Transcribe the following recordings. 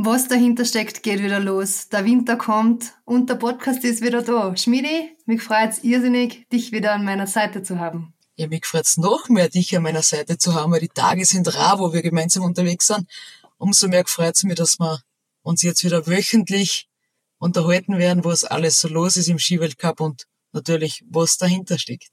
Was dahinter steckt, geht wieder los. Der Winter kommt und der Podcast ist wieder da. Schmidi, mich freut es irrsinnig, dich wieder an meiner Seite zu haben. Ja, mich freut es noch mehr, dich an meiner Seite zu haben, weil die Tage sind rar, wo wir gemeinsam unterwegs sind. Umso mehr freut es mich, dass wir uns jetzt wieder wöchentlich unterhalten werden, was alles so los ist im Skiweltcup und natürlich, was dahinter steckt.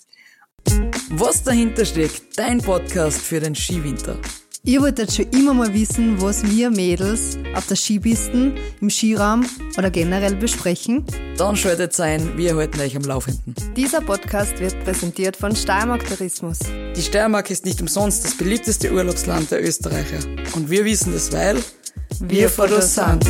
Was dahinter steckt, dein Podcast für den Skiwinter. Ihr wolltet schon immer mal wissen, was wir Mädels auf der Skipisten, im Skiraum oder generell besprechen? Dann schaltet ein, wir halten euch am Laufenden. Dieser Podcast wird präsentiert von Steiermark Tourismus. Die Steiermark ist nicht umsonst das beliebteste Urlaubsland der Österreicher. Und wir wissen das, weil wir, wir vor sind.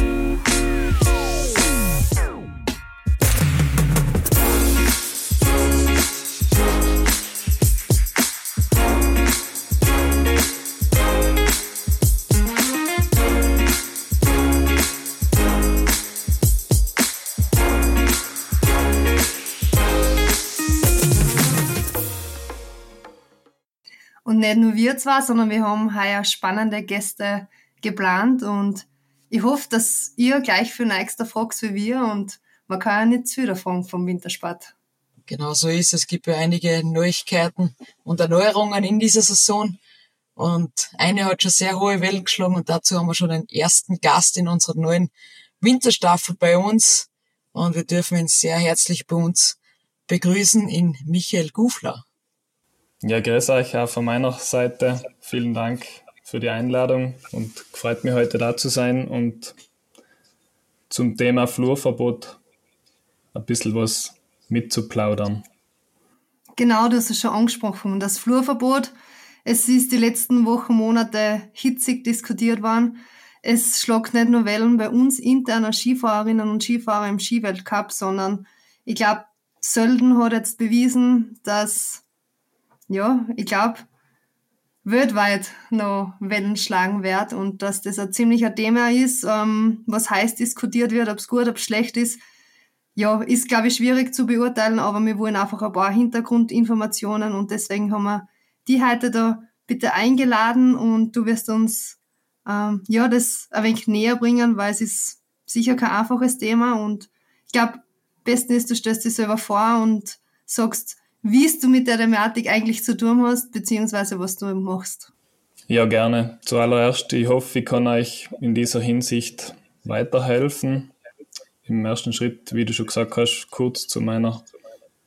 Und nicht nur wir zwar, sondern wir haben heuer spannende Gäste geplant und ich hoffe, dass ihr gleich für nächster fragt wie wir und man kann ja nicht zu viel davon vom Wintersport. Genau so ist es. Es gibt ja einige Neuigkeiten und Erneuerungen in dieser Saison. Und eine hat schon sehr hohe Wellen geschlagen und dazu haben wir schon den ersten Gast in unserer neuen Winterstaffel bei uns. Und wir dürfen ihn sehr herzlich bei uns begrüßen in Michael Gufler. Ja, grüß euch auch von meiner Seite. Vielen Dank für die Einladung und freut mich heute da zu sein und zum Thema Flurverbot ein bisschen was mitzuplaudern. Genau, du hast es schon angesprochen. Das Flurverbot, es ist die letzten Wochen, Monate hitzig diskutiert worden. Es schlagt nicht nur Wellen bei uns interner Skifahrerinnen und Skifahrer im Skiweltcup, sondern ich glaube, Sölden hat jetzt bewiesen, dass ja, ich glaube, weltweit noch Wellen schlagen wird und dass das ein ziemlicher Thema ist, ähm, was heiß diskutiert wird, ob es gut, ob es schlecht ist. Ja, ist, glaube ich, schwierig zu beurteilen, aber wir wollen einfach ein paar Hintergrundinformationen und deswegen haben wir die heute da bitte eingeladen und du wirst uns ähm, ja das ein wenig näher bringen, weil es ist sicher kein einfaches Thema und ich glaube, besten ist, du stellst dich selber vor und sagst, wie du mit der Thematik eigentlich zu tun hast, beziehungsweise was du machst. Ja, gerne. Zuallererst, ich hoffe, ich kann euch in dieser Hinsicht weiterhelfen. Im ersten Schritt, wie du schon gesagt hast, kurz zu meiner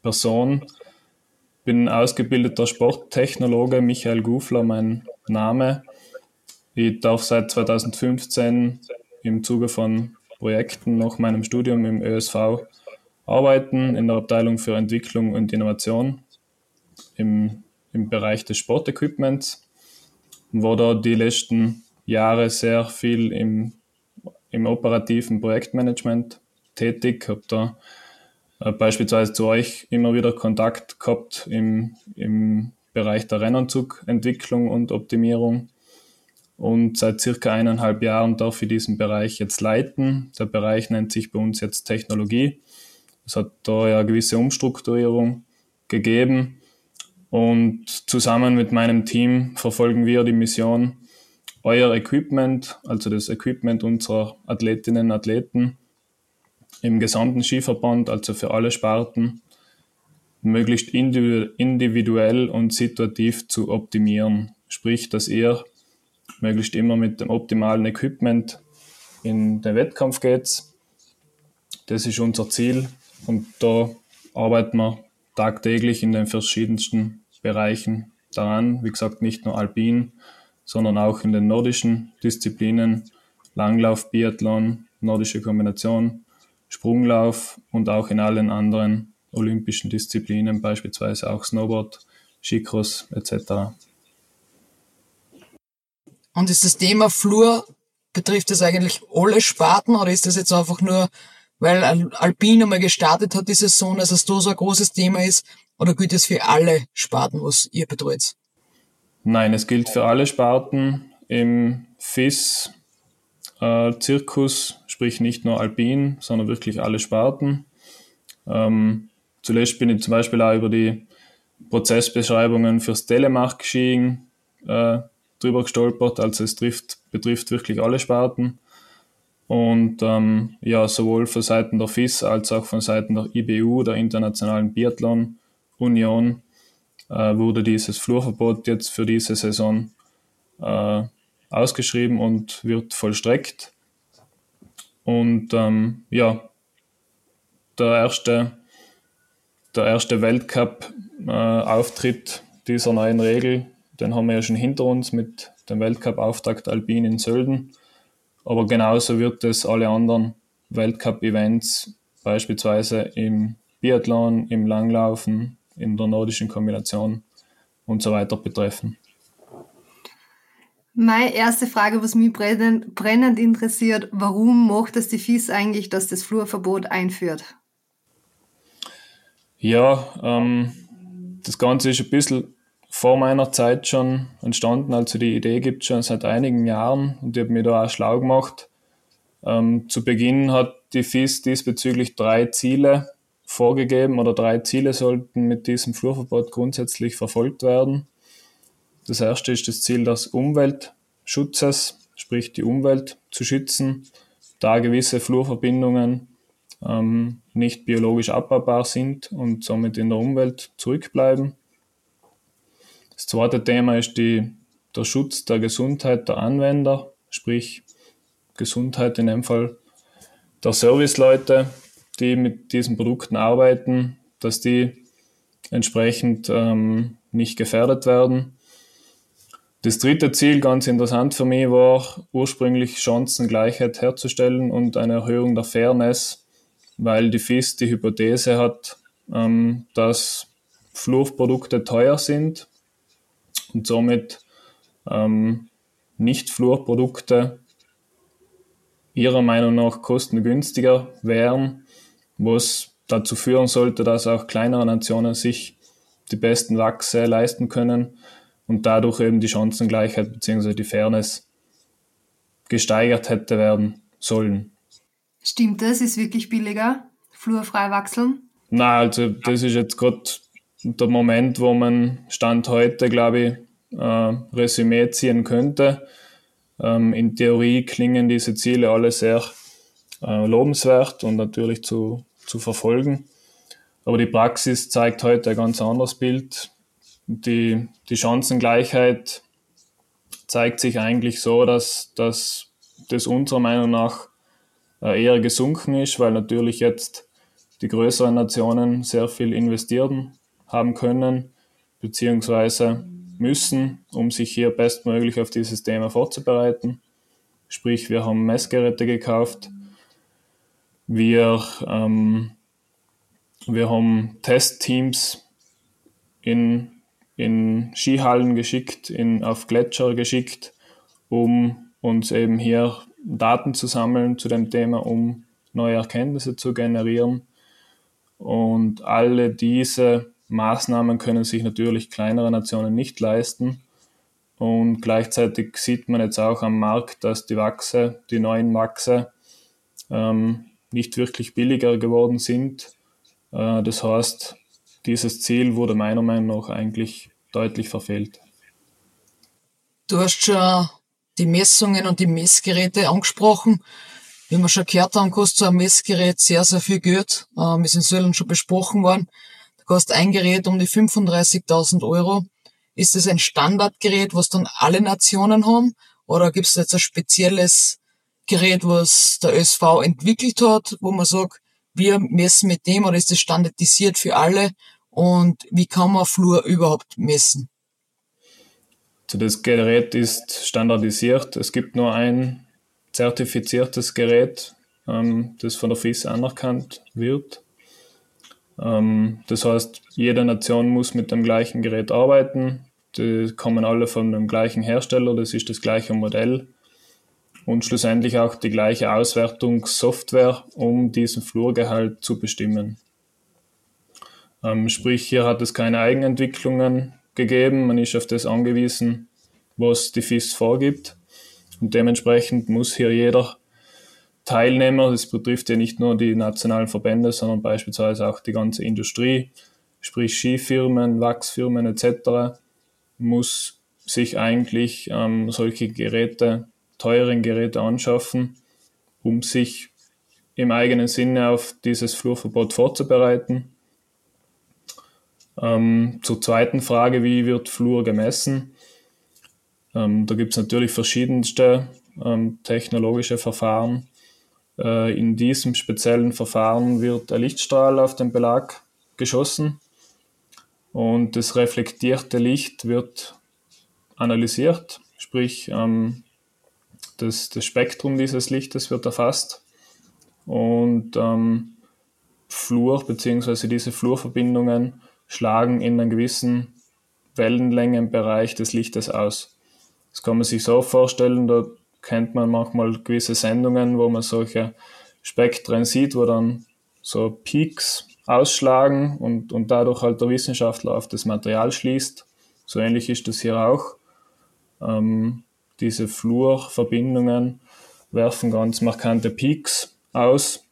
Person. Ich Bin ausgebildeter Sporttechnologe, Michael Gufler, mein Name. Ich darf seit 2015 im Zuge von Projekten nach meinem Studium im ÖSV arbeiten in der Abteilung für Entwicklung und Innovation im, im Bereich des Sportequipments. War da die letzten Jahre sehr viel im, im operativen Projektmanagement tätig, habe da äh, beispielsweise zu euch immer wieder Kontakt gehabt im, im Bereich der Rennanzugentwicklung und Optimierung. Und seit circa eineinhalb Jahren darf ich diesen Bereich jetzt leiten. Der Bereich nennt sich bei uns jetzt Technologie. Es hat da ja eine gewisse Umstrukturierung gegeben und zusammen mit meinem Team verfolgen wir die Mission, euer Equipment, also das Equipment unserer Athletinnen und Athleten im gesamten Skiverband, also für alle Sparten, möglichst individuell und situativ zu optimieren. Sprich, dass ihr möglichst immer mit dem optimalen Equipment in den Wettkampf geht. Das ist unser Ziel und da arbeiten wir tagtäglich in den verschiedensten Bereichen daran. Wie gesagt, nicht nur alpin, sondern auch in den nordischen Disziplinen, Langlauf, Biathlon, nordische Kombination, Sprunglauf und auch in allen anderen olympischen Disziplinen, beispielsweise auch Snowboard, Skicross etc. Und ist das Thema Flur, betrifft das eigentlich alle Sparten oder ist das jetzt einfach nur weil Alpine mal gestartet hat die Saison, dass es da so ein großes Thema ist? Oder gilt es für alle Sparten, was ihr betreut? Nein, es gilt für alle Sparten im FIS, äh, Zirkus, sprich nicht nur Alpin, sondern wirklich alle Sparten. Ähm, zuletzt bin ich zum Beispiel auch über die Prozessbeschreibungen fürs Telemark-Skiing äh, drüber gestolpert, also es trifft, betrifft wirklich alle Sparten. Und ähm, ja, sowohl von Seiten der FIS als auch von Seiten der IBU, der Internationalen Biathlon Union, äh, wurde dieses Flurverbot jetzt für diese Saison äh, ausgeschrieben und wird vollstreckt. Und ähm, ja, der erste, der erste Weltcup-Auftritt äh, dieser neuen Regel, den haben wir ja schon hinter uns mit dem Weltcup-Auftakt Alpin in Sölden. Aber genauso wird es alle anderen Weltcup-Events, beispielsweise im Biathlon, im Langlaufen, in der nordischen Kombination und so weiter betreffen. Meine erste Frage, was mich brennend, brennend interessiert, warum macht es die FIS eigentlich, dass das Flurverbot einführt? Ja, ähm, das Ganze ist ein bisschen vor meiner Zeit schon entstanden. Also die Idee gibt es schon seit einigen Jahren und ich habe mir da auch schlau gemacht. Ähm, zu Beginn hat die FIS diesbezüglich drei Ziele vorgegeben oder drei Ziele sollten mit diesem Flurverbot grundsätzlich verfolgt werden. Das erste ist das Ziel des Umweltschutzes, sprich die Umwelt zu schützen, da gewisse Flurverbindungen ähm, nicht biologisch abbaubar sind und somit in der Umwelt zurückbleiben. Das zweite Thema ist die, der Schutz der Gesundheit der Anwender, sprich Gesundheit in dem Fall der Serviceleute, die mit diesen Produkten arbeiten, dass die entsprechend ähm, nicht gefährdet werden. Das dritte Ziel, ganz interessant für mich, war ursprünglich Chancengleichheit herzustellen und eine Erhöhung der Fairness, weil die FIS die Hypothese hat, ähm, dass Flurprodukte teuer sind und somit ähm, Nicht-Flurprodukte ihrer Meinung nach kostengünstiger wären was dazu führen sollte, dass auch kleinere Nationen sich die besten Wachse leisten können und dadurch eben die Chancengleichheit bzw. die Fairness gesteigert hätte werden sollen. Stimmt das? Ist wirklich billiger, flurfrei wachseln? Na, also das ist jetzt gerade der Moment, wo man Stand heute, glaube ich, äh, Resümee ziehen könnte. Ähm, in Theorie klingen diese Ziele alle sehr äh, lobenswert und natürlich zu zu verfolgen. Aber die Praxis zeigt heute ein ganz anderes Bild. Die, die Chancengleichheit zeigt sich eigentlich so, dass, dass das unserer Meinung nach äh, eher gesunken ist, weil natürlich jetzt die größeren Nationen sehr viel investieren haben können, beziehungsweise müssen, um sich hier bestmöglich auf dieses Thema vorzubereiten. Sprich, wir haben Messgeräte gekauft, wir, ähm, wir haben Testteams in, in Skihallen geschickt, in, auf Gletscher geschickt, um uns eben hier Daten zu sammeln zu dem Thema, um neue Erkenntnisse zu generieren. Und alle diese Maßnahmen können sich natürlich kleinere Nationen nicht leisten. Und gleichzeitig sieht man jetzt auch am Markt, dass die Wachse, die neuen Wachse, ähm, nicht wirklich billiger geworden sind. Äh, das heißt, dieses Ziel wurde meiner Meinung nach eigentlich deutlich verfehlt. Du hast schon die Messungen und die Messgeräte angesprochen. Wie wir schon gehört haben, kostet so ein Messgerät sehr, sehr viel Geld. Ähm, ist in Sölln schon besprochen worden. Kostet ein Gerät um die 35.000 Euro. Ist das ein Standardgerät, was dann alle Nationen haben? Oder gibt es jetzt ein spezielles Gerät, was der ÖSV entwickelt hat, wo man sagt, wir messen mit dem oder ist das standardisiert für alle und wie kann man Flur überhaupt messen? Also das Gerät ist standardisiert. Es gibt nur ein zertifiziertes Gerät, ähm, das von der FIS anerkannt wird. Ähm, das heißt, jede Nation muss mit dem gleichen Gerät arbeiten. Die kommen alle von dem gleichen Hersteller, das ist das gleiche Modell und schlussendlich auch die gleiche Auswertungssoftware, um diesen Flurgehalt zu bestimmen. Ähm, sprich, hier hat es keine Eigenentwicklungen gegeben, man ist auf das angewiesen, was die FIS vorgibt. Und dementsprechend muss hier jeder Teilnehmer, das betrifft ja nicht nur die nationalen Verbände, sondern beispielsweise auch die ganze Industrie, sprich Skifirmen, Wachsfirmen etc., muss sich eigentlich ähm, solche Geräte teuren Geräte anschaffen, um sich im eigenen Sinne auf dieses Flurverbot vorzubereiten. Ähm, zur zweiten Frage, wie wird Flur gemessen? Ähm, da gibt es natürlich verschiedenste ähm, technologische Verfahren. Äh, in diesem speziellen Verfahren wird ein Lichtstrahl auf den Belag geschossen und das reflektierte Licht wird analysiert, sprich ähm, das, das Spektrum dieses Lichtes wird erfasst und ähm, Flur bzw. diese Flurverbindungen schlagen in einem gewissen Wellenlängenbereich des Lichtes aus. Das kann man sich so vorstellen, da kennt man manchmal gewisse Sendungen, wo man solche Spektren sieht, wo dann so Peaks ausschlagen und, und dadurch halt der Wissenschaftler auf das Material schließt. So ähnlich ist das hier auch. Ähm, diese Flurverbindungen werfen ganz markante Peaks aus,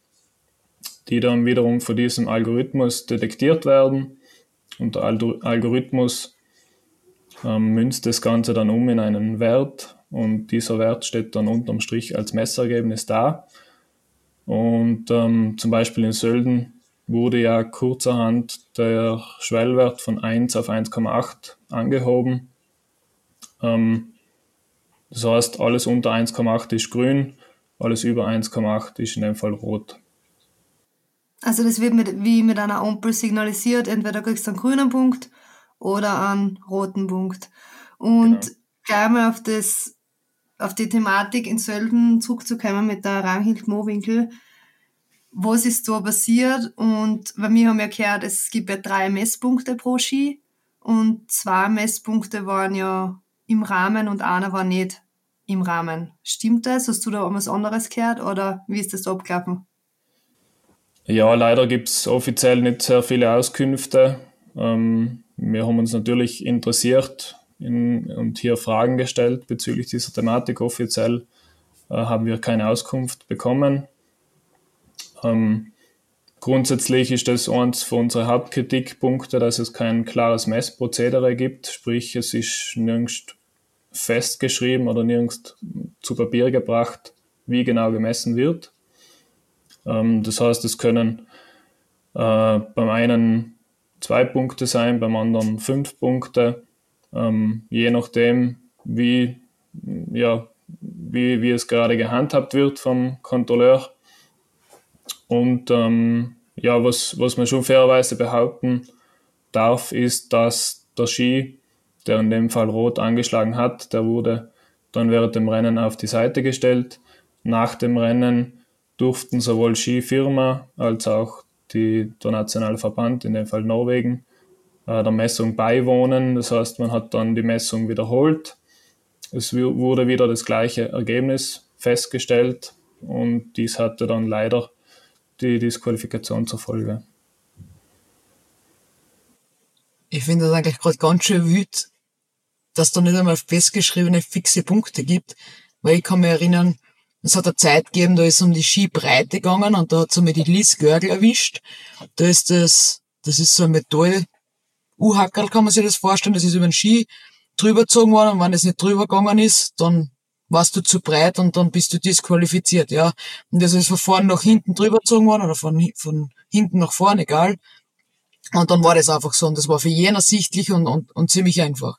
die dann wiederum von diesem Algorithmus detektiert werden. Und der Algorithmus ähm, münzt das Ganze dann um in einen Wert und dieser Wert steht dann unterm Strich als Messergebnis da. Und ähm, zum Beispiel in Sölden wurde ja kurzerhand der Schwellwert von 1 auf 1,8 angehoben. Ähm, das heißt, alles unter 1,8 ist grün, alles über 1,8 ist in dem Fall rot. Also das wird mit, wie mit einer Ampel signalisiert, entweder kriegst du einen grünen Punkt oder einen roten Punkt. Und genau. gleich mal auf das auf die Thematik in Sölden zurückzukommen mit der Ranghild Mowinkel. Was ist da passiert? Und bei mir haben wir gehört, es gibt ja drei Messpunkte pro Ski und zwei Messpunkte waren ja im Rahmen und einer war nicht im Rahmen. Stimmt das? Hast du da was anderes gehört oder wie ist das da abgelaufen? Ja, leider gibt es offiziell nicht sehr viele Auskünfte. Ähm, wir haben uns natürlich interessiert in, und hier Fragen gestellt bezüglich dieser Thematik. Offiziell äh, haben wir keine Auskunft bekommen. Ähm, grundsätzlich ist das eins von unseren Hauptkritikpunkte, dass es kein klares Messprozedere gibt, sprich es ist nirgends festgeschrieben oder nirgends zu Papier gebracht, wie genau gemessen wird. Ähm, das heißt, es können äh, beim einen zwei Punkte sein, beim anderen fünf Punkte, ähm, je nachdem, wie, ja, wie, wie es gerade gehandhabt wird vom Kontrolleur. Und ähm, ja, was, was man schon fairerweise behaupten darf, ist, dass der Ski, der in dem Fall rot angeschlagen hat, der wurde dann während dem Rennen auf die Seite gestellt. Nach dem Rennen durften sowohl Skifirma als auch die, der nationale Verband, in dem Fall Norwegen, der Messung beiwohnen. Das heißt, man hat dann die Messung wiederholt. Es wurde wieder das gleiche Ergebnis festgestellt und dies hatte dann leider die Disqualifikation zur Folge. Ich finde das eigentlich gerade ganz schön wütend, dass da nicht einmal festgeschriebene fixe Punkte gibt, weil ich kann mich erinnern, es hat eine Zeit gegeben, da ist um die Skibreite gegangen und da hat so mir die Liz Görgel erwischt. Da ist das, das ist so ein Metall, U-Hackerl kann man sich das vorstellen, das ist über den Ski drüber gezogen worden und wenn es nicht drüber gegangen ist, dann warst du zu breit und dann bist du disqualifiziert, ja. Und das ist von vorne nach hinten drüber gezogen worden oder von, von hinten nach vorne, egal. Und dann war das einfach so und das war für jeden ersichtlich und, und, und ziemlich einfach.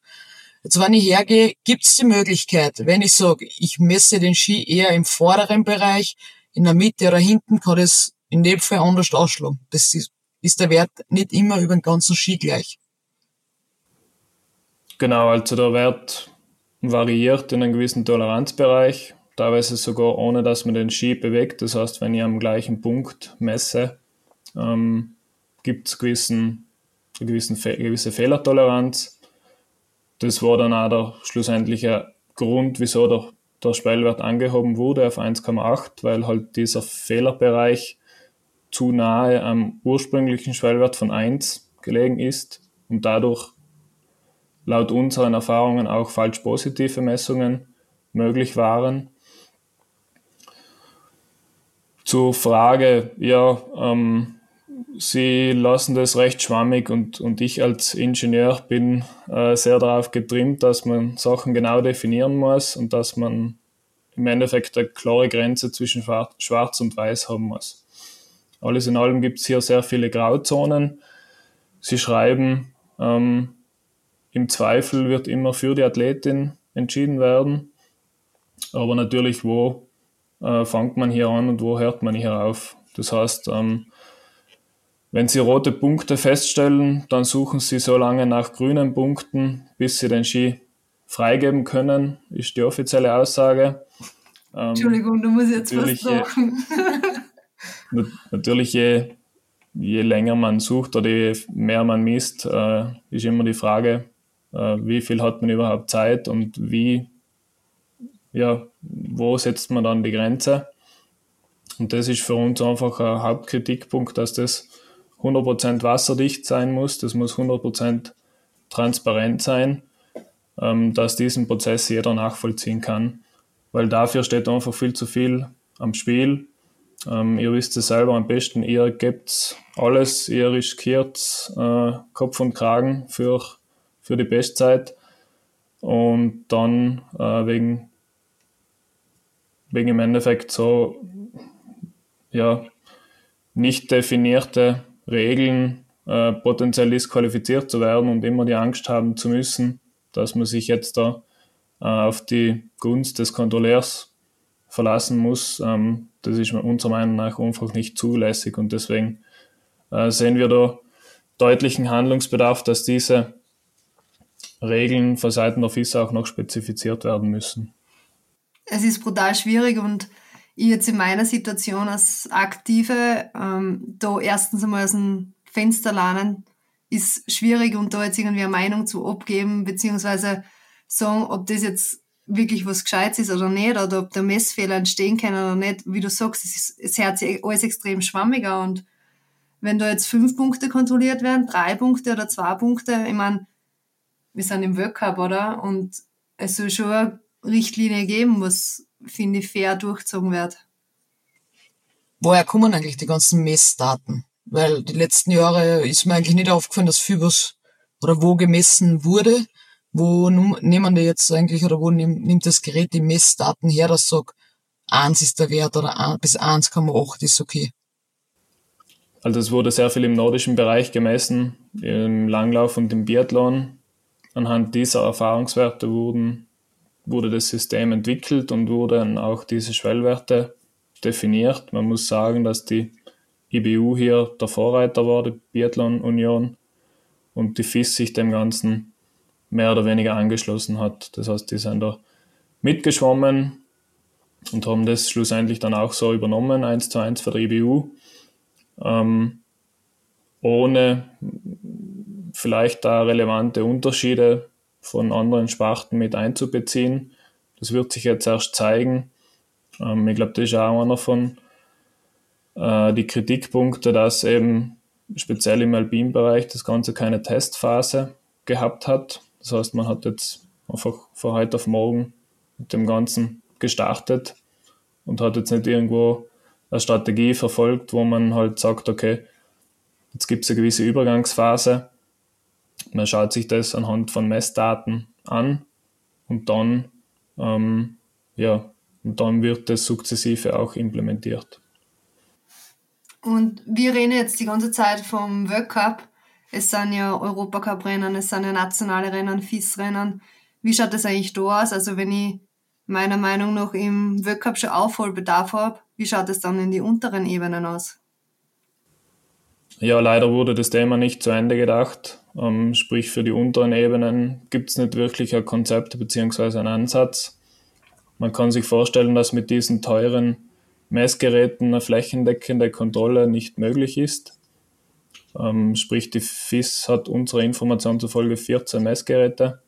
Jetzt, wenn ich hergehe, gibt es die Möglichkeit, wenn ich sage, ich messe den Ski eher im vorderen Bereich, in der Mitte oder hinten, kann das in dem Fall anders ausschlagen. Das ist, ist der Wert nicht immer über den ganzen Ski gleich. Genau, also der Wert variiert in einem gewissen Toleranzbereich, teilweise sogar ohne, dass man den Ski bewegt. Das heißt, wenn ich am gleichen Punkt messe, ähm, gibt es gewissen, gewissen, gewisse Fehlertoleranz. Das war dann auch der schlussendliche Grund, wieso der, der Schwellwert angehoben wurde auf 1,8, weil halt dieser Fehlerbereich zu nahe am ursprünglichen Schwellwert von 1 gelegen ist und dadurch laut unseren Erfahrungen auch falsch positive Messungen möglich waren. Zur Frage, ja, ähm, Sie lassen das recht schwammig und, und ich als Ingenieur bin äh, sehr darauf getrimmt, dass man Sachen genau definieren muss und dass man im Endeffekt eine klare Grenze zwischen Schwarz und Weiß haben muss. Alles in allem gibt es hier sehr viele Grauzonen. Sie schreiben, ähm, im Zweifel wird immer für die Athletin entschieden werden. Aber natürlich, wo äh, fängt man hier an und wo hört man hier auf? Das heißt, ähm, wenn Sie rote Punkte feststellen, dann suchen Sie so lange nach grünen Punkten, bis Sie den Ski freigeben können, ist die offizielle Aussage. Ähm, Entschuldigung, du musst jetzt was sagen. natürlich, je, je länger man sucht oder je mehr man misst, äh, ist immer die Frage, wie viel hat man überhaupt Zeit und wie, ja, wo setzt man dann die Grenze. Und das ist für uns einfach ein Hauptkritikpunkt, dass das 100% wasserdicht sein muss, das muss 100% transparent sein, ähm, dass diesen Prozess jeder nachvollziehen kann, weil dafür steht einfach viel zu viel am Spiel. Ähm, ihr wisst es selber am besten, ihr gebt alles, ihr riskiert äh, Kopf und Kragen für, für die Bestzeit und dann äh, wegen, wegen im Endeffekt so ja, nicht definierte Regeln äh, potenziell disqualifiziert zu werden und immer die Angst haben zu müssen, dass man sich jetzt da äh, auf die Gunst des Kontrolleurs verlassen muss. Ähm, das ist unserer Meinung nach einfach nicht zulässig und deswegen äh, sehen wir da deutlichen Handlungsbedarf, dass diese Regeln von Seiten der FISA auch noch spezifiziert werden müssen. Es ist brutal schwierig und ich jetzt in meiner Situation als Aktive ähm, da erstens einmal aus dem Fenster lernen, ist schwierig und da jetzt irgendwie eine Meinung zu abgeben, beziehungsweise sagen, ob das jetzt wirklich was Gescheites ist oder nicht, oder ob da Messfehler entstehen können oder nicht. Wie du sagst, es, ist, es hört sich alles extrem schwammiger und wenn da jetzt fünf Punkte kontrolliert werden, drei Punkte oder zwei Punkte, ich meine, wir sind im World Cup, oder? Und es soll schon eine Richtlinie geben, was finde ich, fair durchgezogen wird. Woher kommen eigentlich die ganzen Messdaten? Weil die letzten Jahre ist mir eigentlich nicht aufgefallen, dass viel was oder wo gemessen wurde. Wo nehmen die jetzt eigentlich oder wo nimmt das Gerät die Messdaten her, das sagt, eins ist der Wert oder bis 1,8 ist okay? Also es wurde sehr viel im nordischen Bereich gemessen, im Langlauf und im Biathlon. Anhand dieser Erfahrungswerte wurden wurde das System entwickelt und wurden auch diese Schwellwerte definiert. Man muss sagen, dass die IBU hier der Vorreiter war, die Biathlon Union, und die FIS sich dem Ganzen mehr oder weniger angeschlossen hat. Das heißt, die sind da mitgeschwommen und haben das schlussendlich dann auch so übernommen, eins zu eins für die IBU, ähm, ohne vielleicht da relevante Unterschiede von anderen Sparten mit einzubeziehen. Das wird sich jetzt erst zeigen. Ähm, ich glaube, das ist auch einer von äh, die Kritikpunkte, dass eben speziell im Alpin-Bereich das Ganze keine Testphase gehabt hat. Das heißt, man hat jetzt einfach von heute auf morgen mit dem Ganzen gestartet und hat jetzt nicht irgendwo eine Strategie verfolgt, wo man halt sagt, okay, jetzt gibt es eine gewisse Übergangsphase man schaut sich das anhand von Messdaten an und dann, ähm, ja, und dann wird das sukzessive auch implementiert. Und wir reden jetzt die ganze Zeit vom World Cup. Es sind ja Europacup-Rennen, es sind ja nationale Rennen, FIS-Rennen. Wie schaut das eigentlich da aus? Also wenn ich meiner Meinung nach im World Cup schon Aufholbedarf habe, wie schaut es dann in die unteren Ebenen aus? Ja, leider wurde das Thema nicht zu Ende gedacht. Ähm, sprich, für die unteren Ebenen gibt es nicht wirklich ein Konzept bzw. einen Ansatz. Man kann sich vorstellen, dass mit diesen teuren Messgeräten eine flächendeckende Kontrolle nicht möglich ist. Ähm, sprich, die FIS hat unserer Information zufolge 14 Messgeräte.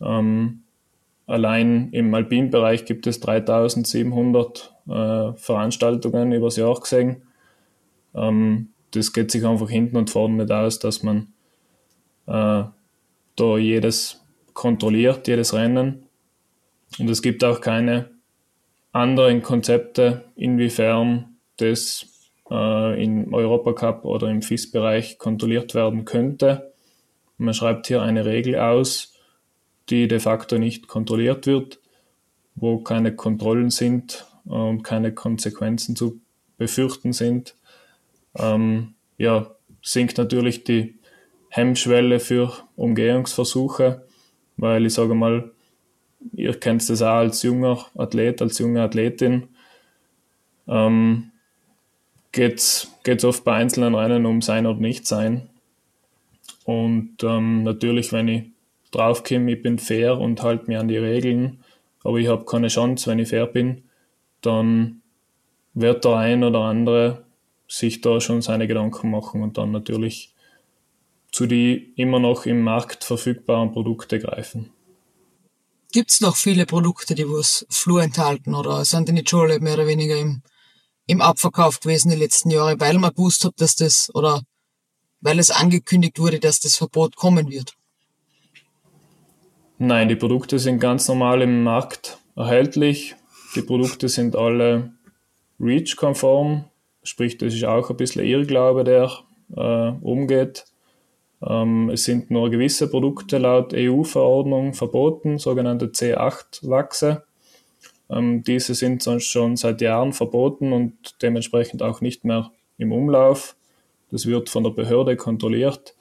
Ähm, allein im Alpinbereich gibt es 3700 äh, Veranstaltungen übers Jahr gesehen. Ähm, das geht sich einfach hinten und vorne nicht aus, dass man da jedes kontrolliert, jedes Rennen. Und es gibt auch keine anderen Konzepte, inwiefern das äh, im Europacup oder im FIS-Bereich kontrolliert werden könnte. Man schreibt hier eine Regel aus, die de facto nicht kontrolliert wird. wo keine Kontrollen sind und keine Konsequenzen zu befürchten sind, ähm, ja, sinkt natürlich die Hemmschwelle für Umgehungsversuche, weil ich sage mal, ihr kennt das auch als junger Athlet, als junge Athletin, ähm, geht es oft bei einzelnen Rennen um sein oder nicht sein. Und ähm, natürlich, wenn ich draufkomme, ich bin fair und halte mich an die Regeln, aber ich habe keine Chance, wenn ich fair bin, dann wird der ein oder andere sich da schon seine Gedanken machen und dann natürlich zu die immer noch im Markt verfügbaren Produkte greifen. Gibt es noch viele Produkte, die was Fluor enthalten oder sind die nicht schon mehr oder weniger im, im Abverkauf gewesen die letzten Jahre, weil man gewusst hat, dass das oder weil es angekündigt wurde, dass das Verbot kommen wird? Nein, die Produkte sind ganz normal im Markt erhältlich. Die Produkte sind alle REACH-konform, sprich, das ist auch ein bisschen Irrglaube, der äh, umgeht. Ähm, es sind nur gewisse Produkte laut EU-Verordnung verboten, sogenannte C8-Wachse. Ähm, diese sind sonst schon seit Jahren verboten und dementsprechend auch nicht mehr im Umlauf. Das wird von der Behörde kontrolliert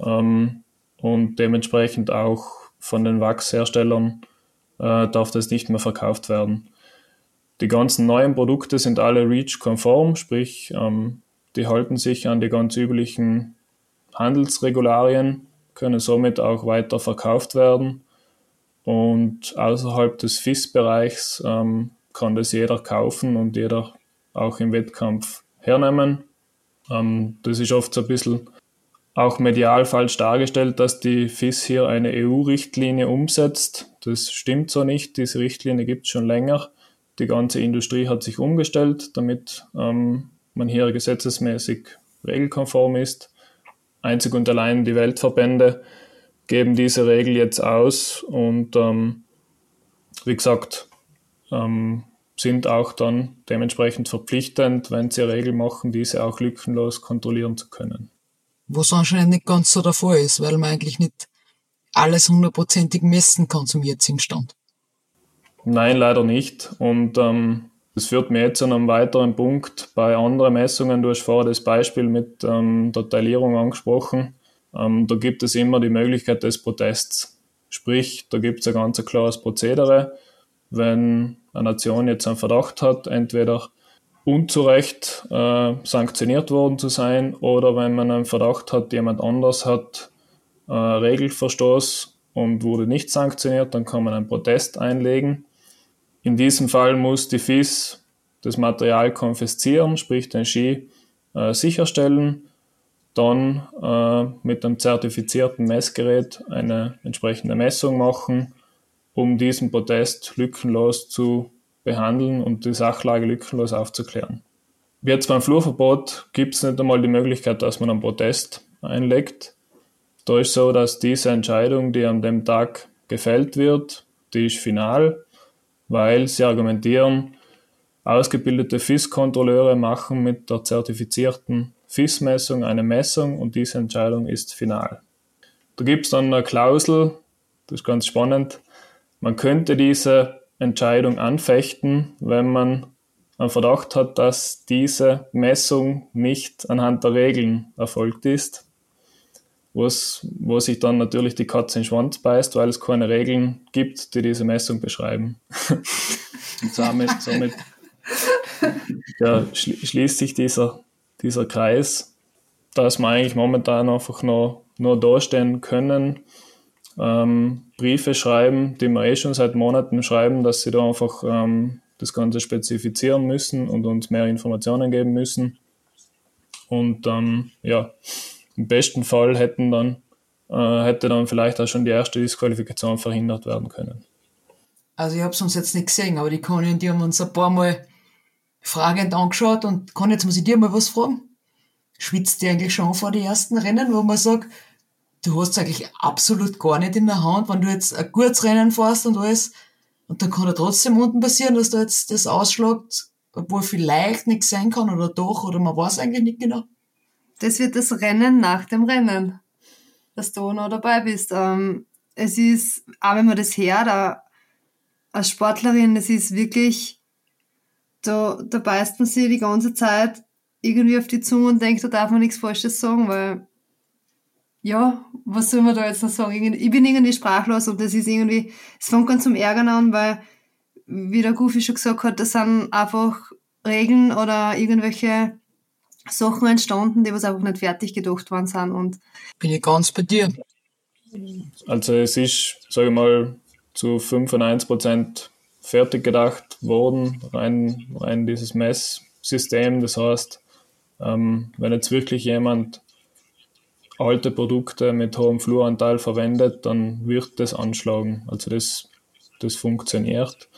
ähm, und dementsprechend auch von den Wachsherstellern äh, darf das nicht mehr verkauft werden. Die ganzen neuen Produkte sind alle REACH-konform, sprich, die halten sich an die ganz üblichen Handelsregularien, können somit auch weiter verkauft werden. Und außerhalb des FIS-Bereichs ähm, kann das jeder kaufen und jeder auch im Wettkampf hernehmen. Ähm, das ist oft so ein bisschen auch medial falsch dargestellt, dass die FIS hier eine EU-Richtlinie umsetzt. Das stimmt so nicht. Diese Richtlinie gibt es schon länger. Die ganze Industrie hat sich umgestellt, damit ähm, man hier gesetzesmäßig regelkonform ist. Einzig und allein die Weltverbände geben diese Regel jetzt aus und ähm, wie gesagt, ähm, sind auch dann dementsprechend verpflichtend, wenn sie eine Regel machen, diese auch lückenlos kontrollieren zu können. Was anscheinend nicht ganz so der Fall ist, weil man eigentlich nicht alles hundertprozentig messen kann zum jetzigen Stand. Nein, leider nicht. Und ähm, das führt mir jetzt zu einem weiteren Punkt. Bei anderen Messungen, du hast vorher das Beispiel mit ähm, der Teilierung angesprochen, ähm, da gibt es immer die Möglichkeit des Protests. Sprich, da gibt es ein ganz klares Prozedere. Wenn eine Nation jetzt einen Verdacht hat, entweder unzurecht äh, sanktioniert worden zu sein oder wenn man einen Verdacht hat, jemand anders hat äh, Regelverstoß und wurde nicht sanktioniert, dann kann man einen Protest einlegen. In diesem Fall muss die FIS das Material konfiszieren, sprich den Ski äh, sicherstellen, dann äh, mit einem zertifizierten Messgerät eine entsprechende Messung machen, um diesen Protest lückenlos zu behandeln und die Sachlage lückenlos aufzuklären. Jetzt beim Flurverbot gibt es nicht einmal die Möglichkeit, dass man einen Protest einlegt. Da ist so, dass diese Entscheidung, die an dem Tag gefällt wird, die ist final weil sie argumentieren, ausgebildete FIS-Kontrolleure machen mit der zertifizierten FIS-Messung eine Messung und diese Entscheidung ist final. Da gibt es dann eine Klausel, das ist ganz spannend, man könnte diese Entscheidung anfechten, wenn man einen Verdacht hat, dass diese Messung nicht anhand der Regeln erfolgt ist was, wo sich dann natürlich die Katze in den Schwanz beißt, weil es keine Regeln gibt, die diese Messung beschreiben. Und somit, somit ja, schließt sich dieser, dieser Kreis, dass wir eigentlich momentan einfach noch, nur dastehen können, ähm, Briefe schreiben, die wir eh schon seit Monaten schreiben, dass sie da einfach ähm, das Ganze spezifizieren müssen und uns mehr Informationen geben müssen. Und ähm, ja, im besten Fall hätten dann, äh, hätte dann vielleicht auch schon die erste Disqualifikation verhindert werden können. Also ich habe es uns jetzt nicht gesehen, aber die Conny und die haben uns ein paar Mal fragend angeschaut und kann jetzt muss ich dir mal was fragen. Schwitzt dir eigentlich schon vor den ersten Rennen, wo man sagt, du hast es eigentlich absolut gar nicht in der Hand, wenn du jetzt ein gutes Rennen fährst und alles, und dann kann ja trotzdem unten passieren, dass da jetzt das ausschlägt, obwohl vielleicht nichts sein kann oder doch, oder man weiß eigentlich nicht genau das wird das Rennen nach dem Rennen, dass du noch dabei bist. Ähm, es ist, auch wenn man das hört, als Sportlerin, das ist wirklich, da, da beißt man sich die ganze Zeit irgendwie auf die Zunge und denkt, da darf man nichts Falsches sagen, weil, ja, was soll man da jetzt noch sagen? Ich bin irgendwie sprachlos und das ist irgendwie, es fängt ganz zum Ärgern an, weil, wie der Goofy schon gesagt hat, das sind einfach Regeln oder irgendwelche Sachen entstanden, die was einfach nicht fertig gedacht worden sind und. Bin ich ganz bei dir. Also es ist, sage ich mal, zu 95 Prozent fertig gedacht worden, rein, rein dieses Messsystem. Das heißt, ähm, wenn jetzt wirklich jemand alte Produkte mit hohem Fluoranteil verwendet, dann wird das anschlagen. Also das, das funktioniert.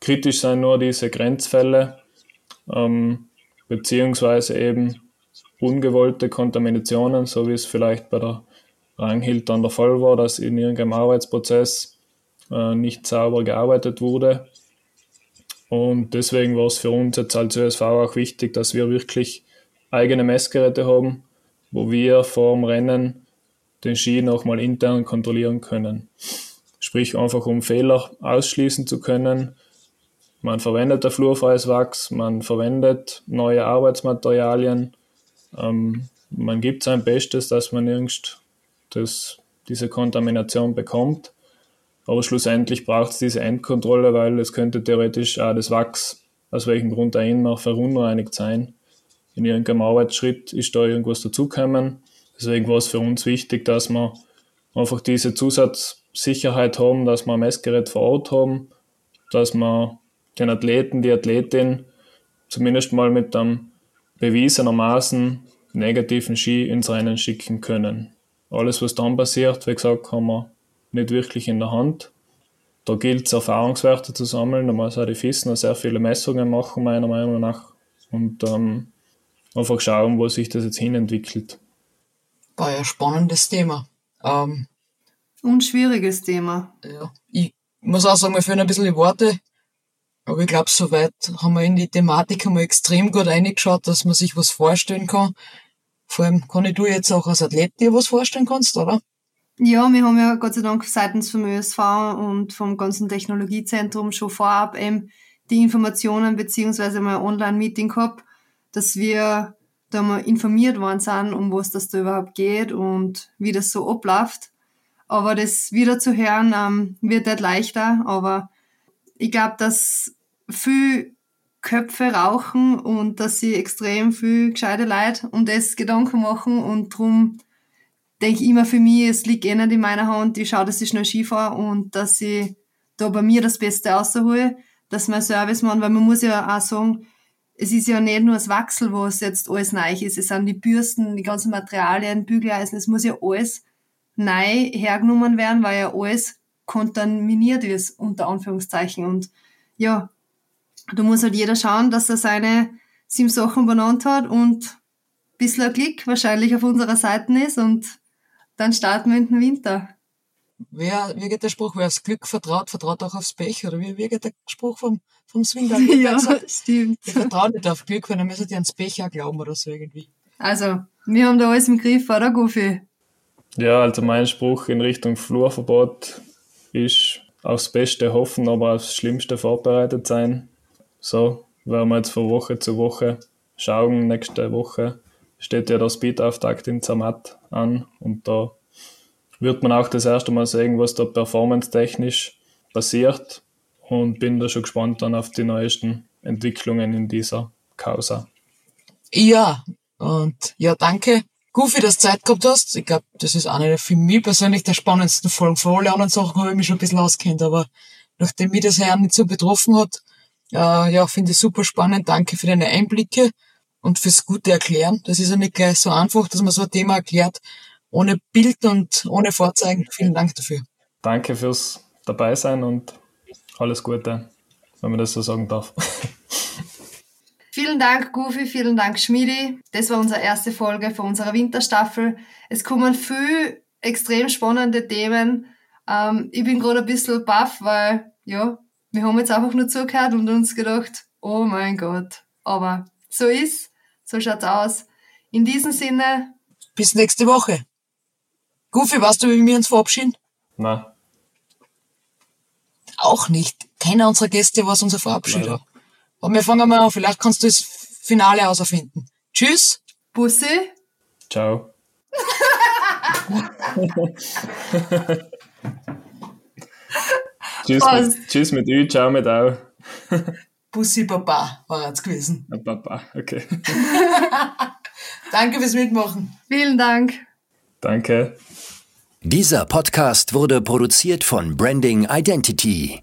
Kritisch sind nur diese Grenzfälle, ähm, beziehungsweise eben ungewollte Kontaminationen, so wie es vielleicht bei der Ranghild dann der Fall war, dass in irgendeinem Arbeitsprozess äh, nicht sauber gearbeitet wurde. Und deswegen war es für uns jetzt als ÖSV auch wichtig, dass wir wirklich eigene Messgeräte haben, wo wir vor dem Rennen den Ski nochmal intern kontrollieren können. Sprich einfach, um Fehler ausschließen zu können. Man verwendet ein flurfreies Wachs, man verwendet neue Arbeitsmaterialien, ähm, man gibt sein Bestes, dass man irgend das, diese Kontamination bekommt. Aber schlussendlich braucht es diese Endkontrolle, weil es könnte theoretisch auch das Wachs, aus welchem Grund auch immer, verunreinigt sein. In irgendeinem Arbeitsschritt ist da irgendwas dazugekommen. Deswegen war es für uns wichtig, dass wir einfach diese Zusatzsicherheit haben, dass wir ein Messgerät vor Ort haben, dass wir den Athleten, die Athletin zumindest mal mit einem bewiesenermaßen negativen Ski ins Rennen schicken können. Alles, was dann passiert, wie gesagt, haben wir nicht wirklich in der Hand. Da gilt es, Erfahrungswerte zu sammeln. Da muss auch die FIS noch sehr viele Messungen machen, meiner Meinung nach. Und ähm, einfach schauen, wo sich das jetzt hinentwickelt. War ja ein spannendes Thema. Ähm, Und schwieriges Thema. Ja. Ich muss auch sagen, mir fehlen ein bisschen die Worte. Aber ich glaube, soweit haben wir in die Thematik einmal extrem gut reingeschaut, dass man sich was vorstellen kann. Vor allem kann ich du jetzt auch als Athlet dir was vorstellen kannst, oder? Ja, wir haben ja Gott sei Dank seitens vom ÖSV und vom ganzen Technologiezentrum schon vorab eben die Informationen beziehungsweise mal Online-Meeting gehabt, dass wir da mal informiert worden sind, um was das da überhaupt geht und wie das so abläuft. Aber das wieder zu hören ähm, wird nicht leichter, aber ich glaube, dass viel Köpfe rauchen und dass sie extrem viel gescheite Leute um das Gedanken machen und drum denke ich immer für mich, es liegt eh nicht in meiner Hand, ich schaue, dass ich schnell Skifahren und dass ich da bei mir das Beste raushole, dass mein Servicemann, weil man muss ja auch sagen, es ist ja nicht nur das Wachsel, was jetzt alles neu ist, es sind die Bürsten, die ganzen Materialien, Bügeleisen, es muss ja alles neu hergenommen werden, weil ja alles kontaminiert ist, unter Anführungszeichen. Und ja, da muss halt jeder schauen, dass er seine sieben Sachen benannt hat und ein bisschen ein Klick wahrscheinlich auf unserer Seite ist und dann starten wir in den Winter. Wer, wie geht der Spruch? Wer aufs Glück vertraut, vertraut auch aufs Pech, oder wie, wie geht der Spruch vom, vom Swinger? ja, stimmt. Ich vertraue nicht auf Glück, weil dann müssen die ans Pech auch glauben oder so irgendwie. Also, wir haben da alles im Griff, oder Goofy? Ja, also mein Spruch in Richtung Flurverbot ist aufs Beste hoffen, aber aufs Schlimmste vorbereitet sein. So werden wir jetzt von Woche zu Woche schauen. Nächste Woche steht ja der Speedauftakt in Zermatt an und da wird man auch das erste Mal sehen, was da performance-technisch passiert und bin da schon gespannt dann auf die neuesten Entwicklungen in dieser Causa. Ja, und ja, danke Goofy, dass du Zeit gehabt hast. Ich glaube, das ist eine für mich persönlich der spannendsten Folgen. Vor alle anderen Sachen habe ich mich schon ein bisschen auskennt, aber nachdem mich das Herrn nicht so betroffen hat, äh, ja, finde ich super spannend. Danke für deine Einblicke und fürs gute Erklären. Das ist ja nicht gleich so einfach, dass man so ein Thema erklärt, ohne Bild und ohne Vorzeigen. Vielen Dank dafür. Danke fürs dabei sein und alles Gute, wenn man das so sagen darf. Vielen Dank, Goofy, vielen Dank, Schmidi. Das war unsere erste Folge von unserer Winterstaffel. Es kommen viel extrem spannende Themen. Ähm, ich bin gerade ein bisschen baff, weil, ja, wir haben jetzt einfach nur zugehört und uns gedacht, oh mein Gott. Aber so ist, so schaut's aus. In diesem Sinne. Bis nächste Woche. Goofy, weißt du, wie wir uns verabschieden? Nein. Auch nicht. keiner unserer Gäste, was unser Verabschied hat. Aber wir fangen mal an, vielleicht kannst du das Finale auserfinden. Tschüss. Bussi. Ciao. tschüss, mit, tschüss mit Ü, ciao mit Au. Bussi Papa war jetzt gewesen. Ah, Papa, okay. Danke fürs Mitmachen. Vielen Dank. Danke. Dieser Podcast wurde produziert von Branding Identity.